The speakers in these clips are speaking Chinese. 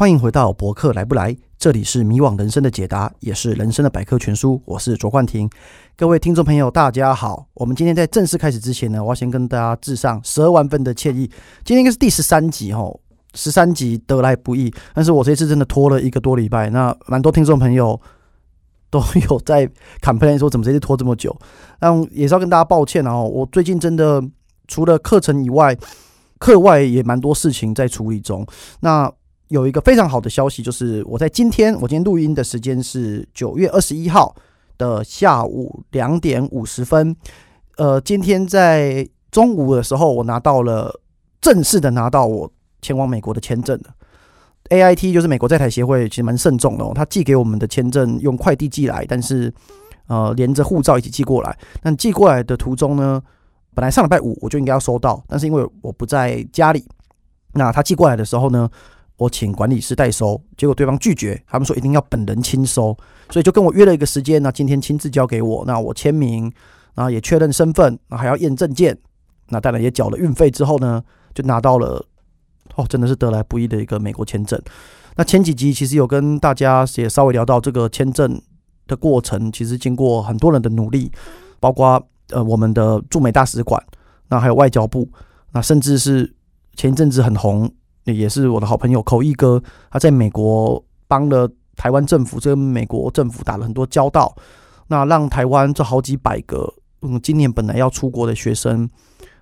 欢迎回到博客来不来，这里是迷惘人生的解答，也是人生的百科全书。我是卓冠廷，各位听众朋友，大家好。我们今天在正式开始之前呢，我要先跟大家致上十二万分的歉意。今天应该是第十三集哈，十三集得来不易，但是我这次真的拖了一个多礼拜，那蛮多听众朋友都有在 complain 说，怎么这次拖这么久？那也是要跟大家抱歉哦，我最近真的除了课程以外。课外也蛮多事情在处理中。那有一个非常好的消息，就是我在今天，我今天录音的时间是九月二十一号的下午两点五十分。呃，今天在中午的时候，我拿到了正式的拿到我前往美国的签证了。AIT 就是美国在台协会，其实蛮慎重的哦。他寄给我们的签证用快递寄来，但是呃连着护照一起寄过来。但寄过来的途中呢，本来上礼拜五我就应该要收到，但是因为我不在家里，那他寄过来的时候呢，我请管理师代收，结果对方拒绝，他们说一定要本人亲收，所以就跟我约了一个时间，那今天亲自交给我，那我签名，然后也确认身份，那还要验证件，那当然也缴了运费之后呢，就拿到了，哦，真的是得来不易的一个美国签证。那前几集其实有跟大家也稍微聊到这个签证的过程，其实经过很多人的努力，包括。呃，我们的驻美大使馆，那还有外交部，那甚至是前一阵子很红，也是我的好朋友口译哥，他在美国帮了台湾政府，跟美国政府打了很多交道，那让台湾这好几百个，嗯，今年本来要出国的学生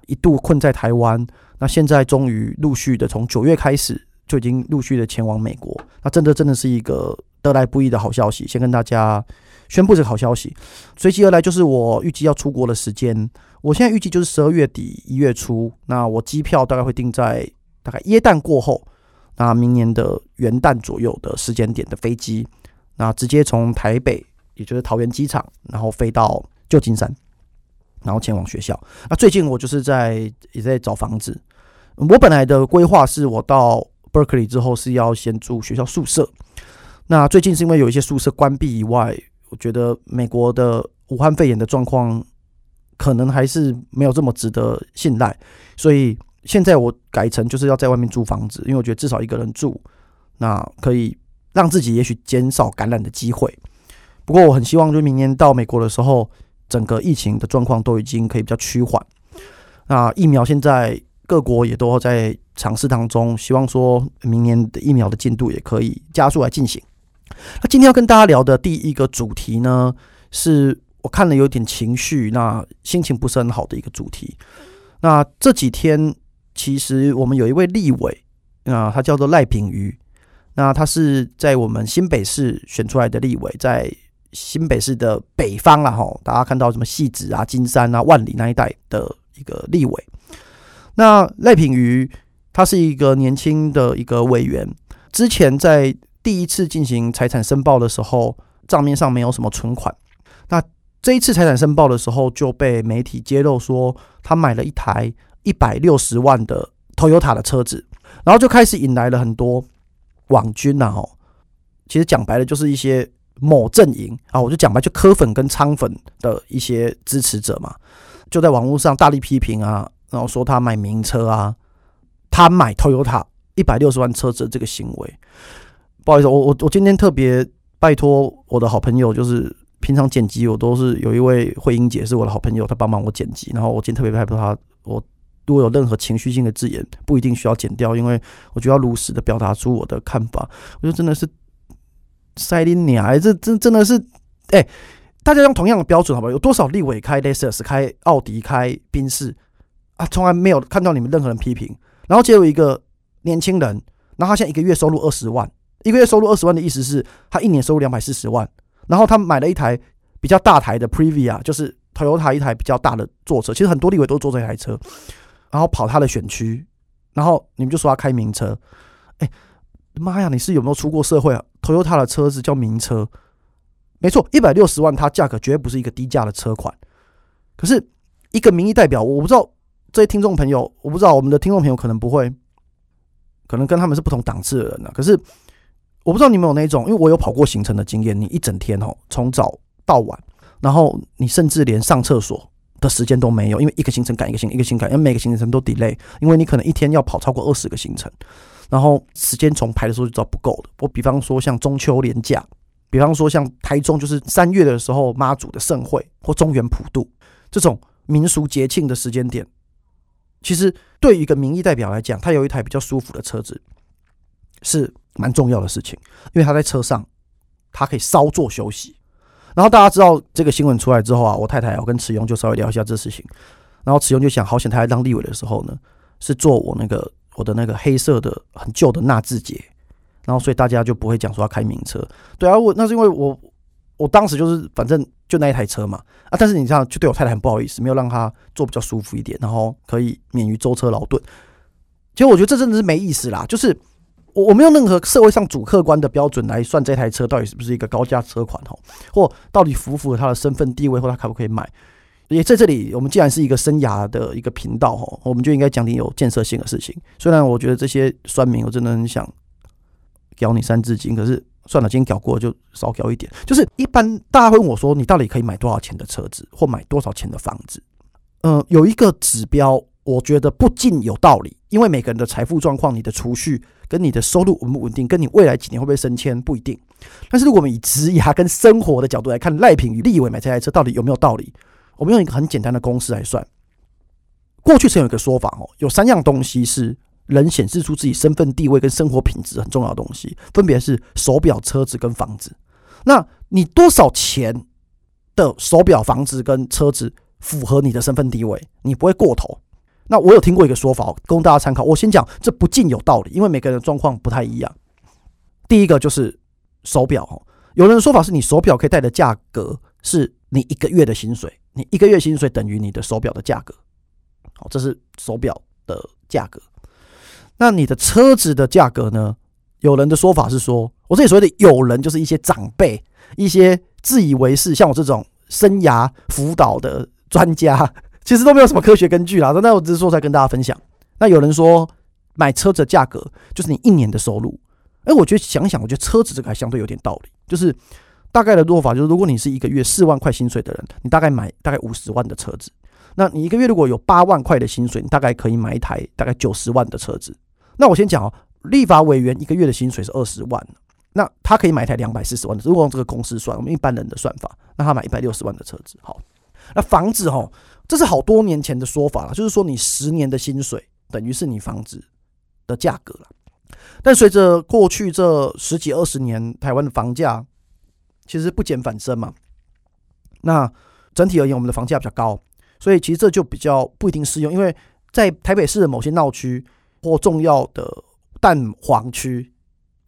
一度困在台湾，那现在终于陆续的从九月开始就已经陆续的前往美国，那真的真的是一个得来不易的好消息，先跟大家。宣布这个好消息，随即而来就是我预计要出国的时间。我现在预计就是十二月底一月初，那我机票大概会定在大概耶诞过后，那明年的元旦左右的时间点的飞机，那直接从台北，也就是桃园机场，然后飞到旧金山，然后前往学校。那最近我就是在也在找房子。我本来的规划是我到 Berkeley 之后是要先住学校宿舍，那最近是因为有一些宿舍关闭以外。我觉得美国的武汉肺炎的状况可能还是没有这么值得信赖，所以现在我改成就是要在外面租房子，因为我觉得至少一个人住，那可以让自己也许减少感染的机会。不过我很希望，就明年到美国的时候，整个疫情的状况都已经可以比较趋缓。那疫苗现在各国也都在尝试当中，希望说明年的疫苗的进度也可以加速来进行。那今天要跟大家聊的第一个主题呢，是我看了有点情绪，那心情不是很好的一个主题。那这几天其实我们有一位立委啊，他叫做赖品妤，那他是在我们新北市选出来的立委，在新北市的北方啦，吼，大家看到什么戏子啊、金山啊、万里那一带的一个立委。那赖品妤他是一个年轻的一个委员，之前在。第一次进行财产申报的时候，账面上没有什么存款。那这一次财产申报的时候，就被媒体揭露说，他买了一台一百六十万的 Toyota 的车子，然后就开始引来了很多网军呐。哦，其实讲白了，就是一些某阵营啊，我就讲白，就柯粉跟仓粉的一些支持者嘛，就在网络上大力批评啊，然后说他买名车啊，他买 Toyota 一百六十万车子这个行为。不好意思，我我我今天特别拜托我的好朋友，就是平常剪辑我都是有一位慧英姐是我的好朋友，她帮忙我剪辑。然后我今天特别拜托她，我如果有任何情绪性的字眼，不一定需要剪掉，因为我就要如实的表达出我的看法。我觉得真的是塞林鸟，哎，这真真的是，哎，大家用同样的标准好不好？有多少立委开 Lexus、开奥迪、开宾士啊？从来没有看到你们任何人批评。然后结果一个年轻人，然后他现在一个月收入二十万。一个月收入二十万的意思是，他一年收入两百四十万，然后他买了一台比较大台的 Previa，就是 Toyota 一台比较大的座车。其实很多立委都坐这台车，然后跑他的选区，然后你们就说他开名车。哎，妈呀，你是有没有出过社会啊？Toyota 的车子叫名车，没错，一百六十万，它价格绝对不是一个低价的车款。可是一个民意代表，我不知道这些听众朋友，我不知道我们的听众朋友可能不会，可能跟他们是不同档次的人呢、可是。我不知道你们有那种，因为我有跑过行程的经验。你一整天哦，从早到晚，然后你甚至连上厕所，的时间都没有，因为一个行程赶一个行，一个行程赶，因为每个行程都 delay，因为你可能一天要跑超过二十个行程，然后时间从排的时候就知道不够的。我比方说像中秋连假，比方说像台中就是三月的时候妈祖的盛会或中元普渡这种民俗节庆的时间点，其实对于一个民意代表来讲，他有一台比较舒服的车子是蛮重要的事情，因为他在车上他可以稍作休息。然后大家知道这个新闻出来之后啊，我太太我跟慈庸就稍微聊一下这事情。然后慈庸就想，好险他在当立委的时候呢，是坐我那个我的那个黑色的很旧的纳智捷，然后所以大家就不会讲说要开名车。对啊，我那是因为我我当时就是反正就那一台车嘛啊，但是你这样就对我太太很不好意思，没有让她坐比较舒服一点，然后可以免于舟车劳顿。其实我觉得这真的是没意思啦，就是。我我没有任何社会上主客观的标准来算这台车到底是不是一个高价车款吼，或到底符不符合他的身份地位，或他可不可以买？也在这里，我们既然是一个生涯的一个频道吼，我们就应该讲点有建设性的事情。虽然我觉得这些酸民，我真的很想屌你三字经，可是算了，今天屌过就少屌一点。就是一般大家会问我说，你到底可以买多少钱的车子，或买多少钱的房子？嗯、有一个指标。我觉得不尽有道理，因为每个人的财富状况、你的储蓄跟你的收入稳不稳定，跟你未来几年会不会升迁不一定。但是如果我们以职业跟生活的角度来看，赖品与立委买这台车到底有没有道理？我们用一个很简单的公式来算。过去曾有一个说法哦，有三样东西是人显示出自己身份地位跟生活品质很重要的东西，分别是手表、车子跟房子。那你多少钱的手表、房子跟车子符合你的身份地位？你不会过头。那我有听过一个说法，供大家参考。我先讲，这不尽有道理，因为每个人的状况不太一样。第一个就是手表，有人的说法是你手表可以戴的价格是你一个月的薪水，你一个月薪水等于你的手表的价格。好，这是手表的价格。那你的车子的价格呢？有人的说法是说，我这里所谓的有人就是一些长辈，一些自以为是，像我这种生涯辅导的专家。其实都没有什么科学根据啦，那我只是说在跟大家分享。那有人说买车子的价格就是你一年的收入，哎，我觉得想想，我觉得车子这个还相对有点道理。就是大概的做法就是，如果你是一个月四万块薪水的人，你大概买大概五十万的车子。那你一个月如果有八万块的薪水，你大概可以买一台大概九十万的车子。那我先讲哦，立法委员一个月的薪水是二十万，那他可以买一台两百四十万的。如果用这个公式算，我们一般人的算法，那他买一百六十万的车子。好，那房子哈。这是好多年前的说法了，就是说你十年的薪水等于是你房子的价格了。但随着过去这十几二十年，台湾的房价其实不减反升嘛。那整体而言，我们的房价比较高，所以其实这就比较不一定适用，因为在台北市的某些闹区或重要的蛋黄区。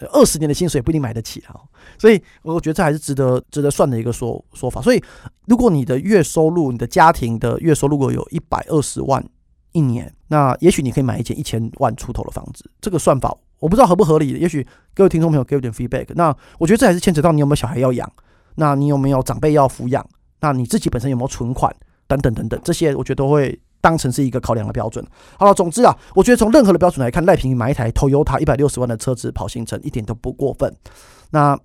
二十年的薪水不一定买得起啊，所以我觉得这还是值得值得算的一个说说法。所以，如果你的月收入，你的家庭的月收入如果有一百二十万一年，那也许你可以买一间一千万出头的房子。这个算法我不知道合不合理，也许各位听众朋友给我点 feedback。那我觉得这还是牵扯到你有没有小孩要养，那你有没有长辈要抚养，那你自己本身有没有存款等等等等，这些我觉得都会。当成是一个考量的标准。好了，总之啊，我觉得从任何的标准来看，赖平买一台 Toyota 一百六十万的车子跑行程一点都不过分。那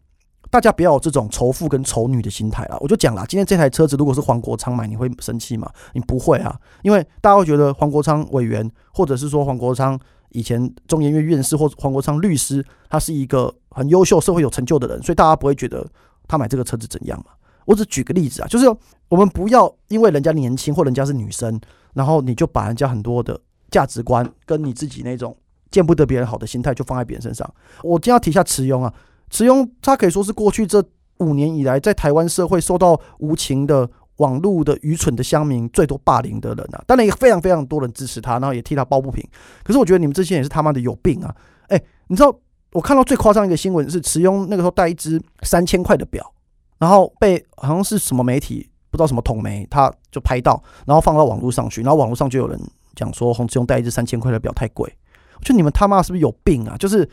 大家不要有这种仇富跟仇女的心态了。我就讲了，今天这台车子如果是黄国昌买，你会生气吗？你不会啊，因为大家会觉得黄国昌委员，或者是说黄国昌以前中研院院士，或黄国昌律师，他是一个很优秀、社会有成就的人，所以大家不会觉得他买这个车子怎样嘛。我只举个例子啊，就是我们不要因为人家年轻或人家是女生。然后你就把人家很多的价值观跟你自己那种见不得别人好的心态就放在别人身上。我今天要提一下慈庸啊，慈庸他可以说是过去这五年以来在台湾社会受到无情的网络的愚蠢的乡民最多霸凌的人啊。当然也非常非常多人支持他，然后也替他抱不平。可是我觉得你们这些人是他妈的有病啊！哎，你知道我看到最夸张一个新闻是慈庸那个时候戴一只三千块的表，然后被好像是什么媒体。不知道什么桶没，他就拍到，然后放到网络上去，然后网络上就有人讲说洪志勇戴一只三千块的表太贵，我觉得你们他妈是不是有病啊？就是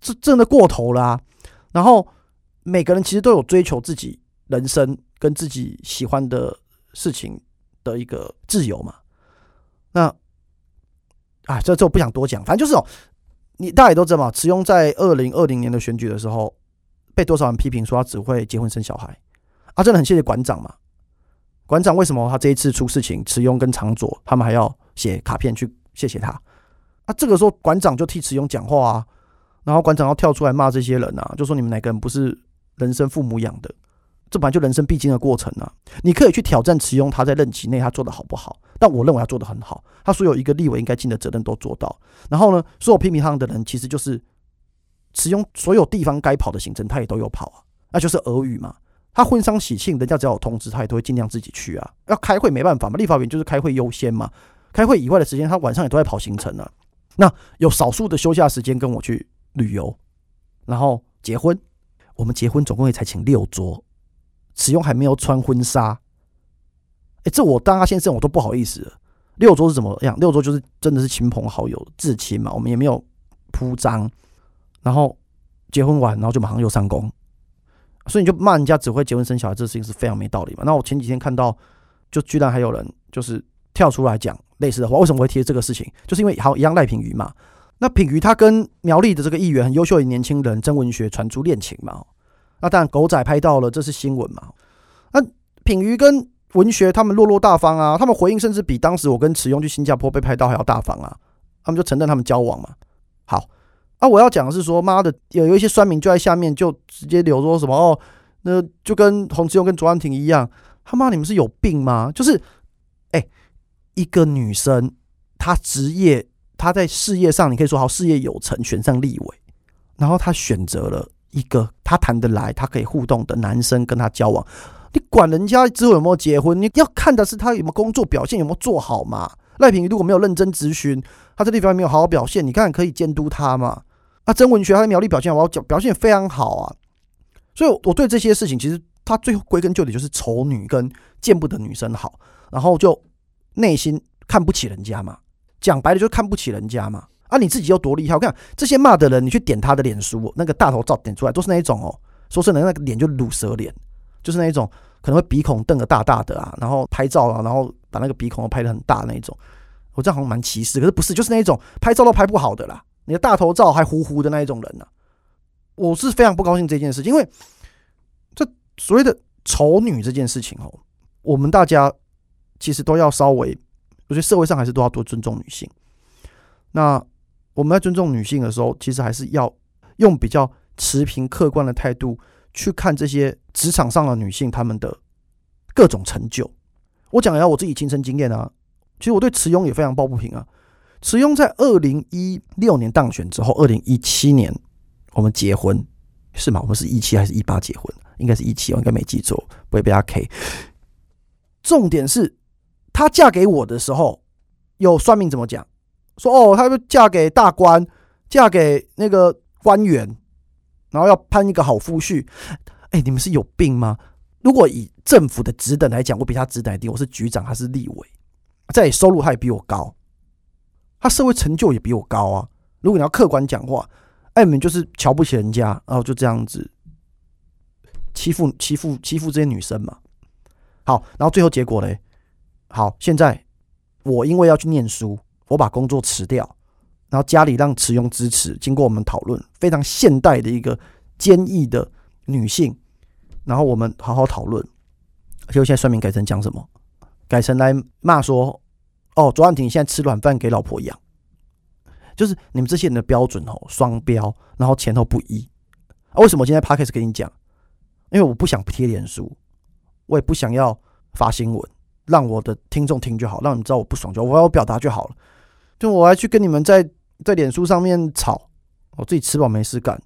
这真的过头了啊！然后每个人其实都有追求自己人生跟自己喜欢的事情的一个自由嘛。那啊，这这我不想多讲，反正就是哦，你大家也都知道嘛，池庸在二零二零年的选举的时候，被多少人批评说他只会结婚生小孩啊？真的很谢谢馆长嘛。馆长为什么他这一次出事情，池庸跟长佐他们还要写卡片去谢谢他？啊，这个时候馆长就替池庸讲话啊，然后馆长要跳出来骂这些人啊，就说你们哪个人不是人生父母养的？这本来就人生必经的过程啊！你可以去挑战池庸，他在任期内他做的好不好？但我认为他做的很好，他所有一个立委应该尽的责任都做到。然后呢，所有批评他的人，其实就是池庸所有地方该跑的行程，他也都有跑啊，那就是俄语嘛。他婚丧喜庆，人家只要有通知，他也都会尽量自己去啊。要开会没办法嘛，立法委员就是开会优先嘛。开会以外的时间，他晚上也都在跑行程啊。那有少数的休假时间跟我去旅游，然后结婚，我们结婚总共也才请六桌。使用还没有穿婚纱，哎，这我当他先生我都不好意思了。六桌是怎么样？六桌就是真的是亲朋好友至亲嘛，我们也没有铺张，然后结婚完，然后就马上又上工，所以你就骂人家只会结婚生小孩，这事情是非常没道理嘛。那我前几天看到，就居然还有人就是跳出来讲类似的话，为什么会提这个事情？就是因为好一样赖品妤嘛，那品妤他跟苗栗的这个议员很优秀的年轻人曾文学传出恋情嘛。那当然，狗仔拍到了，这是新闻嘛？那品妤跟文学他们落落大方啊，他们回应甚至比当时我跟池庸去新加坡被拍到还要大方啊。他们就承认他们交往嘛。好，啊，我要讲的是说，妈的，有有一些酸民就在下面就直接留说什么哦，那就跟洪志勇跟卓安婷一样，他妈你们是有病吗？就是，哎、一个女生她职业她在事业上，你可以说好事业有成，选上立委，然后她选择了。一个她谈得来，她可以互动的男生跟她交往，你管人家之后有没有结婚？你要看的是他有没有工作表现，有没有做好嘛？赖品妤如果没有认真质询，他这地方没有好好表现，你看可以监督他嘛？啊曾文学他的苗栗表现好，表现非常好啊。所以，我对这些事情，其实他最后归根究底就是丑女跟见不得女生好，然后就内心看不起人家嘛。讲白了就是看不起人家嘛。啊，你自己又多厉害！我看这些骂的人，你去点他的脸书，那个大头照点出来都是那一种哦，说是的，那个脸就卤蛇脸，就是那一种可能会鼻孔瞪得大大的啊，然后拍照啊，然后把那个鼻孔拍得很大那一种。我这样好像蛮歧视，可是不是，就是那一种拍照都拍不好的啦，你的大头照还糊糊的那一种人呢、啊。我是非常不高兴这件事情，因为这所谓的丑女这件事情哦，我们大家其实都要稍微，我觉得社会上还是都要多尊重女性。那。我们在尊重女性的时候，其实还是要用比较持平、客观的态度去看这些职场上的女性她们的各种成就。我讲一下我自己亲身经验啊，其实我对池庸也非常抱不平啊。池庸在二零一六年当选之后，二零一七年我们结婚是吗？我们是一七还是一八结婚？应该是一七，我应该没记错，不会被他 K。重点是她嫁给我的时候，有算命怎么讲？说哦，她嫁给大官，嫁给那个官员，然后要攀一个好夫婿。哎，你们是有病吗？如果以政府的职等来讲，我比他职等低，我是局长，他是立委，在收入他也比我高，他社会成就也比我高啊。如果你要客观讲话，哎，你们就是瞧不起人家，然后就这样子欺负欺负欺负这些女生嘛。好，然后最后结果嘞，好，现在我因为要去念书。我把工作辞掉，然后家里让池庸支持。经过我们讨论，非常现代的一个坚毅的女性，然后我们好好讨论。结果现在算命改成讲什么？改成来骂说：“哦，卓安婷现在吃软饭给老婆养，就是你们这些人的标准哦，双标，然后前后不一。”啊，为什么我今天 Podcast 跟你讲？因为我不想贴脸书，我也不想要发新闻，让我的听众听就好，让你知道我不爽就好，我要表达就好了。就我还去跟你们在在脸书上面吵，我自己吃饱没事干。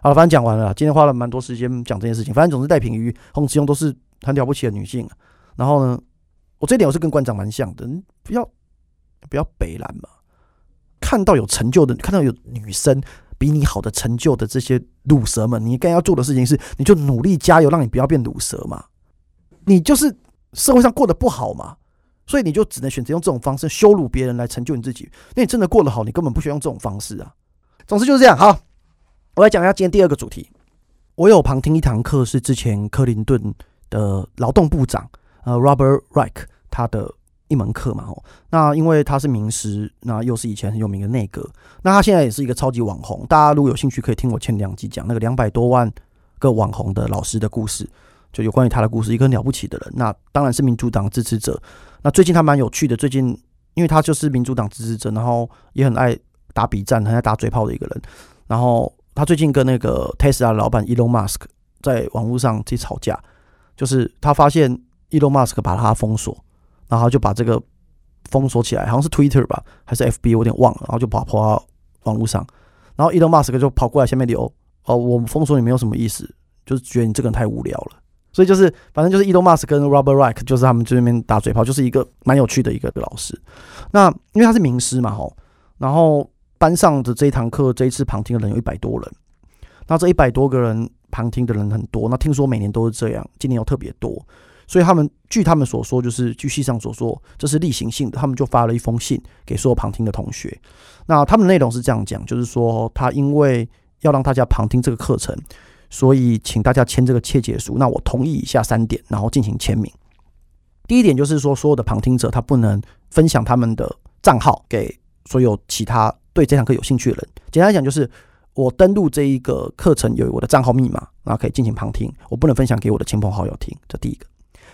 好了，反正讲完了，今天花了蛮多时间讲这件事情。反正总之，赖品妤、洪慈庸都是很了不起的女性。然后呢，我这点我是跟馆长蛮像的，不要不要北蓝嘛。看到有成就的，看到有女生比你好的成就的这些卤蛇们，你该要做的事情是，你就努力加油，让你不要变卤蛇嘛。你就是社会上过得不好嘛。所以你就只能选择用这种方式羞辱别人来成就你自己。那你真的过得好，你根本不需要用这种方式啊。总之就是这样。好，我来讲一下今天第二个主题。我有旁听一堂课，是之前克林顿的劳动部长呃 Robert Reich 他的一门课嘛。哦，那因为他是名师，那又是以前很有名的内阁，那他现在也是一个超级网红。大家如果有兴趣，可以听我前两集讲那个两百多万个网红的老师的故事。就有关于他的故事，一个了不起的人。那当然是民主党支持者。那最近他蛮有趣的，最近因为他就是民主党支持者，然后也很爱打笔战，很爱打嘴炮的一个人。然后他最近跟那个 Tesla 老板 Elon Musk 在网络上去吵架，就是他发现 Elon Musk 把他封锁，然后就把这个封锁起来，好像是 Twitter 吧，还是 FB，我有点忘了，然后就跑跑到网络上。然后 Elon Musk 就跑过来下面留哦，我封锁你没有什么意思，就是觉得你这个人太无聊了。所以就是反正就是 Elon Musk 跟 Robert Reich 就是他们这边打嘴炮，就是一个蛮有趣的一个老师。那因为他是名师嘛，吼，然后班上的这一堂课这一次旁听的人有一百多人，那这一百多个人旁听的人很多，那听说每年都是这样，今年又特别多，所以他们据他们所说，就是据系上所说，这是例行性的，他们就发了一封信给所有旁听的同学。那他们的内容是这样讲，就是说他因为要让大家旁听这个课程，所以请大家签这个切结书。那我同意以下三点，然后进行签名。第一点就是说，所有的旁听者他不能分享他们的账号给所有其他对这堂课有兴趣的人。简单来讲，就是我登录这一个课程有我的账号密码，然后可以进行旁听，我不能分享给我的亲朋好友听。这第一个。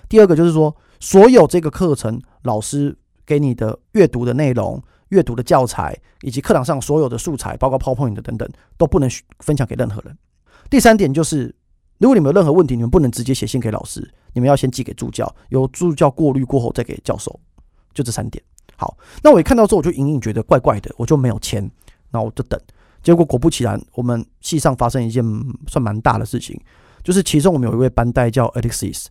第二个就是说，所有这个课程老师给你的阅读的内容。阅读的教材以及课堂上所有的素材，包括 PowerPoint 的等等，都不能分享给任何人。第三点就是，如果你们有任何问题，你们不能直接写信给老师，你们要先寄给助教，由助教过滤过后再给教授。就这三点。好，那我一看到之后，我就隐隐觉得怪怪的，我就没有签，那我就等。结果果不其然，我们系上发生一件算蛮大的事情，就是其中我们有一位班代叫 Alexis，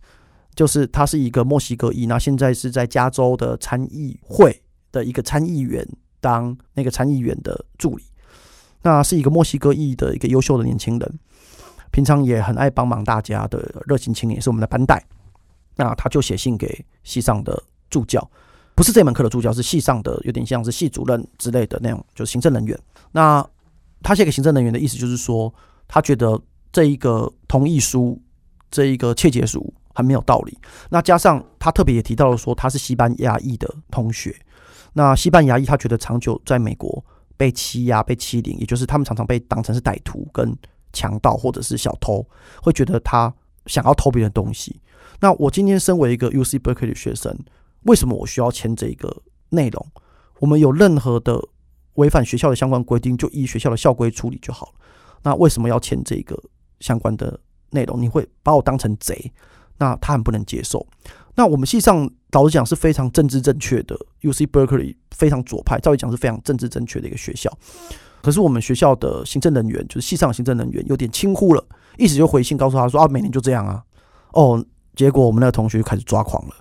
就是他是一个墨西哥裔，那现在是在加州的参议会。的一个参议员当那个参议员的助理，那是一个墨西哥裔的一个优秀的年轻人，平常也很爱帮忙大家的热心青年，是我们的班代。那他就写信给系上的助教，不是这门课的助教，是系上的有点像是系主任之类的那种，就是行政人员。那他写给行政人员的意思就是说，他觉得这一个同意书，这一个切结书很没有道理。那加上他特别也提到了说，他是西班牙裔的同学。那西班牙裔他觉得长久在美国被欺压、被欺凌，也就是他们常常被当成是歹徒、跟强盗或者是小偷，会觉得他想要偷别人东西。那我今天身为一个 UC Berkeley 的学生，为什么我需要签这个内容？我们有任何的违反学校的相关规定，就依学校的校规处理就好了。那为什么要签这个相关的内容？你会把我当成贼？那他很不能接受。那我们系上老实讲是非常政治正确的，UC Berkeley 非常左派，照理讲是非常政治正确的一个学校。可是我们学校的行政人员，就是系上行政人员有点轻忽了，一直就回信告诉他说啊，每年就这样啊。哦，结果我们那个同学就开始抓狂了。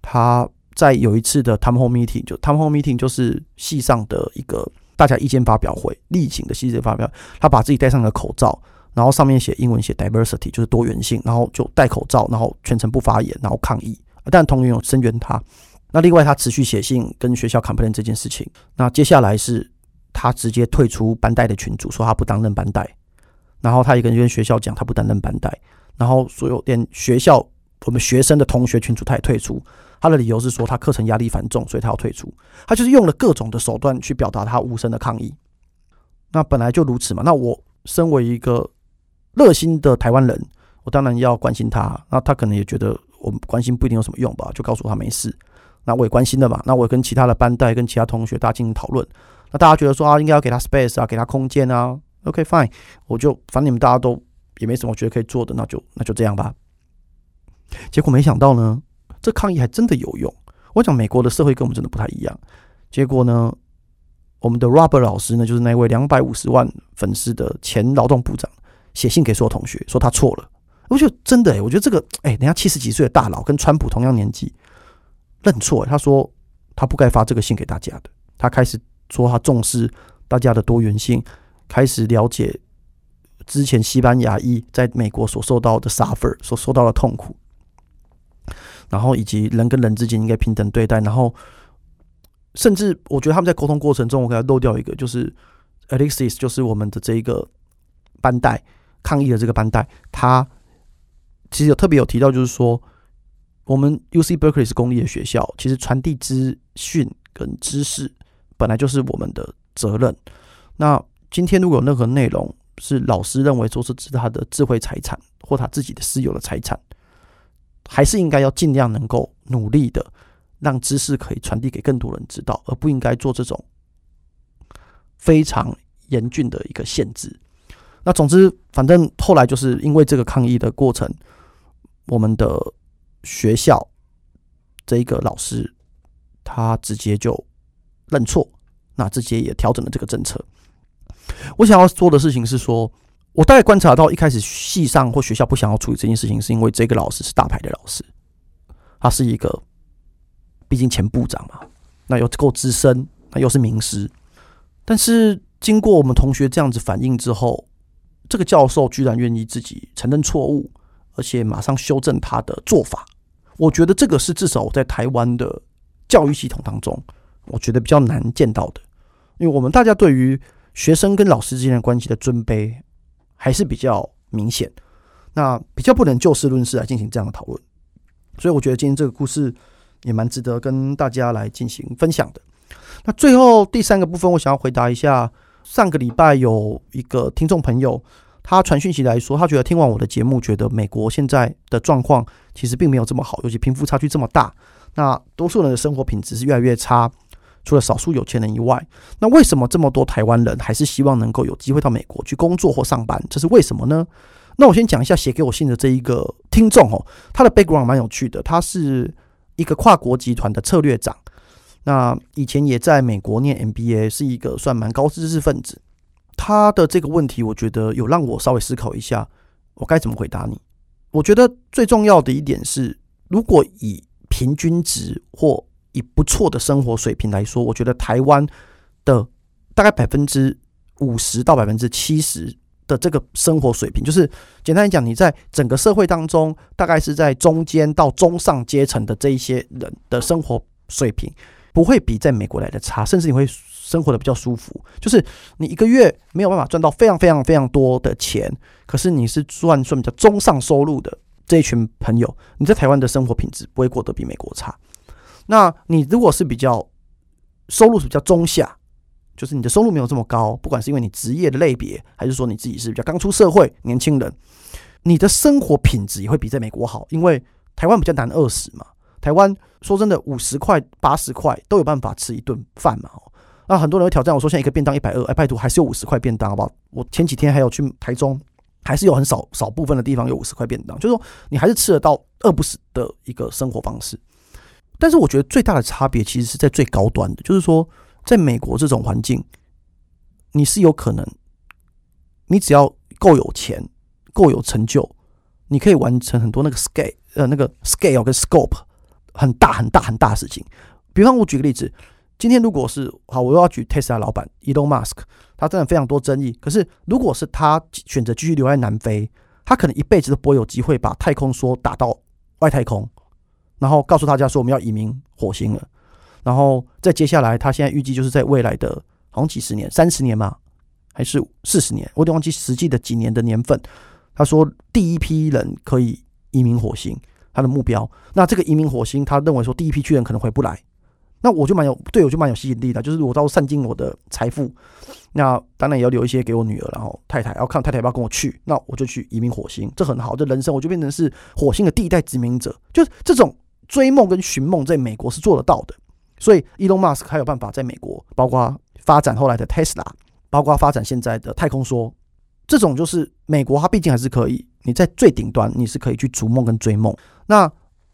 他在有一次的 town hall meeting，就 town hall meeting 就是系上的一个大家意见发表会，例行的系意发表，他把自己戴上了口罩。然后上面写英文写 diversity 就是多元性，然后就戴口罩，然后全程不发言，然后抗议。但同学有声援他。那另外他持续写信跟学校 complain 这件事情。那接下来是他直接退出班代的群组，说他不担任班代。然后他也跟学校讲他不担任班代。然后所有连学校我们学生的同学群组他也退出。他的理由是说他课程压力繁重，所以他要退出。他就是用了各种的手段去表达他无声的抗议。那本来就如此嘛。那我身为一个热心的台湾人，我当然要关心他。那他可能也觉得我们关心不一定有什么用吧，就告诉他没事。那我也关心的嘛。那我跟其他的班代、跟其他同学大家进行讨论。那大家觉得说啊，应该要给他 space 啊，给他空间啊。OK fine，我就反正你们大家都也没什么我觉得可以做的，那就那就这样吧。结果没想到呢，这抗议还真的有用。我讲美国的社会跟我们真的不太一样。结果呢，我们的 Robert 老师呢，就是那位两百五十万粉丝的前劳动部长，写信给所有同学说他错了。我觉得真的、我觉得这个哎、人家七十几岁的大佬跟川普同样年纪认错、他说他不该发这个信给大家的。他开始说他重视大家的多元性，开始了解之前西班牙裔在美国所受到的 suffer 所受到的痛苦，然后以及人跟人之间应该平等对待，然后。甚至我觉得他们在沟通过程中，我给他漏掉一个，就是 Alexis，就是我们的这一个班代抗议的这个班代，他其实有特别有提到，就是说我们 UC Berkeley 是公立的学校，其实传递资讯跟知识本来就是我们的责任。那今天如果有任何内容是老师认为说是是他的智慧财产或他自己的私有的财产，还是应该要尽量能够努力的让知识可以传递给更多人知道，而不应该做这种非常严峻的一个限制。那总之，反正后来就是因为这个抗议的过程，我们的学校这一个老师他直接就认错，那直接也调整了这个政策。我想要说的事情是说，我大概观察到一开始系上或学校不想要处理这件事情，是因为这个老师是大牌的老师，他是一个毕竟前部长嘛，那又够资深，那又是名师。但是经过我们同学这样子反应之后，这个教授居然愿意自己承认错误，而且马上修正他的做法。我觉得这个是至少在台湾的教育系统当中，我觉得比较难见到的，因为我们大家对于学生跟老师之间的关系的尊卑还是比较明显，那比较不能就事论事来进行这样的讨论。所以我觉得今天这个故事也蛮值得跟大家来进行分享的。那最后第三个部分，我想要回答一下。上个礼拜有一个听众朋友，他传讯息来说，他觉得听完我的节目，觉得美国现在的状况其实并没有这么好，尤其贫富差距这么大，那多数人的生活品质是越来越差，除了少数有钱人以外，那为什么这么多台湾人还是希望能够有机会到美国去工作或上班？这是为什么呢？那我先讲一下写给我信的这一个听众哦，他的 background 蛮有趣的，他是一个跨国集团的策略长。那以前也在美国念 MBA，是一个算蛮高知识分子。他的这个问题，我觉得有让我稍微思考一下，我该怎么回答你。我觉得最重要的一点是，如果以平均值或以不错的生活水平来说，我觉得台湾的大概百分之五十到百分之七十的这个生活水平，就是简单讲，你在整个社会当中，大概是在中间到中上阶层的这一些人的生活水平。不会比在美国来的差，甚至你会生活的比较舒服。就是你一个月没有办法赚到非常非常非常多的钱，可是你是赚算比较中上收入的这一群朋友，你在台湾的生活品质不会过得比美国差。那你如果是比较收入是比较中下，就是你的收入没有这么高，不管是因为你职业的类别，还是说你自己是比较刚出社会年轻人，你的生活品质也会比在美国好，因为台湾比较难饿死嘛。台湾说真的，五十块、八十块都有办法吃一顿饭嘛？那很多人会挑战我说，现在一个便当一百二，哎，拜托还是有五十块便当好不好？我前几天还有去台中，还是有很少少部分的地方有五十块便当，就是说你还是吃得到饿不死的一个生活方式。但是我觉得最大的差别其实是在最高端的，就是说在美国这种环境，你是有可能，你只要够有钱、够有成就，你可以完成很多那个 scale 呃那个 scale 跟 scope。很大很大很大的事情，比方我举个例子，今天如果是好，我又要举 Tesla 老板 Elon Musk，他真的非常多争议。可是如果是他选择继续留在南非，他可能一辈子都不会有机会把太空梭打到外太空，然后告诉大家说我们要移民火星了。然后再接下来，他现在预计就是在未来的好像几十年，三十年嘛，还是四十年，我有点忘记实际的几年的年份。他说第一批人可以移民火星。他的目标，那这个移民火星，他认为说第一批去人可能回不来，那我就蛮有，对我就蛮有吸引力的，就是我到散尽我的财富，那当然也要留一些给我女儿，然后太太，要看太太要不要跟我去，那我就去移民火星，这很好，这人生我就变成是火星的第一代殖民者，就是这种追梦跟寻梦，在美国是做得到的，所以伊隆马斯克还有办法在美国，包括发展后来的特斯拉，包括发展现在的太空梭，这种就是美国，它毕竟还是可以，你在最顶端，你是可以去逐梦跟追梦。那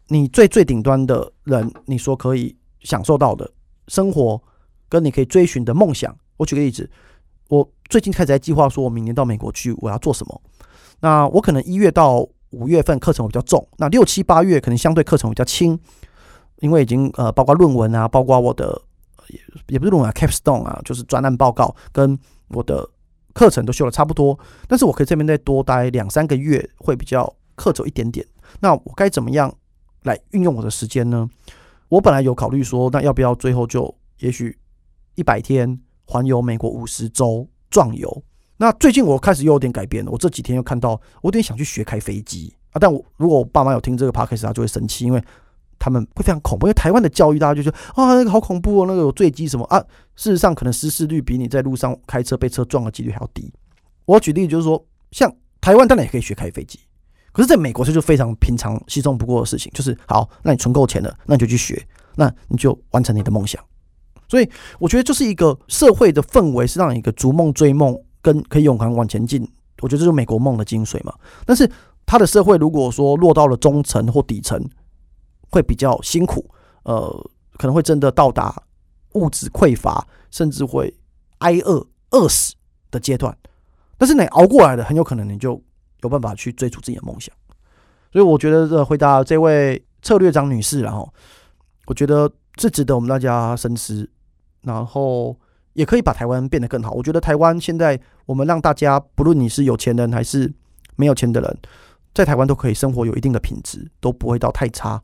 你最最顶端的人，你说可以享受到的生活，跟你可以追寻的梦想。我举个例子，我最近开始在计划说，我明年到美国去，我要做什么？那我可能一月到五月份课程会比较重，那六七八月可能相对课程比较轻，因为已经呃，包括论文啊，包括我的也也不是论文啊，capstone 啊，就是专案报告跟我的课程都修的差不多，但是我可以这边再多待两三个月，会比较课走一点点。那我该怎么样来运用我的时间呢？我本来有考虑说，那要不要最后就也许一百天环游美国五十州壮游？那最近我开始又有点改变了，我这几天又看到，我有点想去学开飞机啊。但我如果我爸妈有听这个 podcast，他就会生气，因为他们会非常恐怖。因为台湾的教育，大家就觉得啊，那个好恐怖哦，那个有坠机什么啊？事实上，可能失事率比你在路上开车被车撞的几率还要低。我举例就是说，像台湾当然也可以学开飞机。可是在美国这就非常平常稀松不过的事情，就是好，那你存够钱了，那你就去学，那你就完成你的梦想。所以我觉得就是一个社会的氛围是让一个逐梦追梦跟可以勇敢往前进，我觉得这是美国梦的精髓嘛。但是他的社会如果说落到了中层或底层，会比较辛苦，呃，可能会真的到达物质匮乏，甚至会挨饿饿死的阶段。但是你熬过来的，很有可能你就有办法去追逐自己的梦想。所以我觉得这回答这位策略长女士，然后我觉得是值得我们大家深思，然后也可以把台湾变得更好。我觉得台湾现在我们让大家，不论你是有钱人还是没有钱的人，在台湾都可以生活有一定的品质，都不会到太差。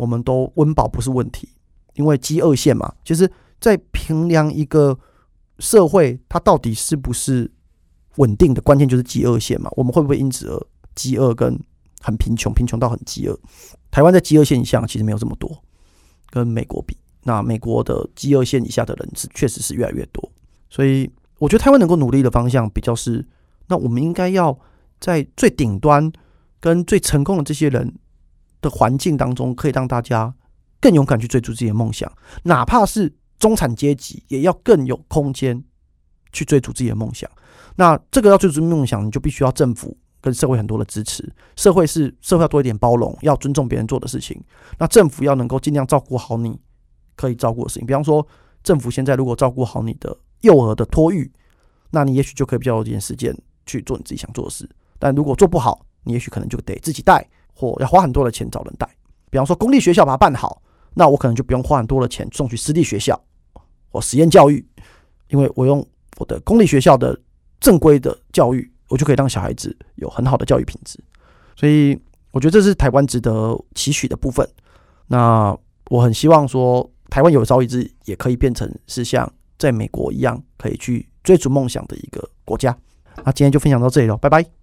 我们都温饱不是问题，因为饥饿线嘛。其实，在衡量一个社会它到底是不是稳定的关键，就是饥饿线嘛。我们会不会因此而饥饿跟很贫穷，贫穷到很饥饿？台湾在饥饿线以下其实没有这么多，跟美国比，那美国的饥饿线以下的人是确实是越来越多。所以，我觉得台湾能够努力的方向比较是，那我们应该要在最顶端跟最成功的这些人的环境当中，可以让大家更勇敢去追逐自己的梦想，哪怕是中产阶级，也要更有空间去追逐自己的梦想。那这个要追逐梦想，你就必须要政府跟社会很多的支持。社会是社会要多一点包容，要尊重别人做的事情。那政府要能够尽量照顾好你可以照顾的事情。比方说，政府现在如果照顾好你的幼儿的托育，那你也许就可以比较有点时间去做你自己想做的事。但如果做不好，你也许可能就得自己带。或要花很多的钱找人带，比方说公立学校把它办好，那我可能就不用花很多的钱送去私立学校或实验教育，因为我用我的公立学校的正规的教育，我就可以让小孩子有很好的教育品质。所以我觉得这是台湾值得期许的部分。那我很希望说，台湾有朝一日也可以变成是像在美国一样，可以去追逐梦想的一个国家。那今天就分享到这里了，拜拜。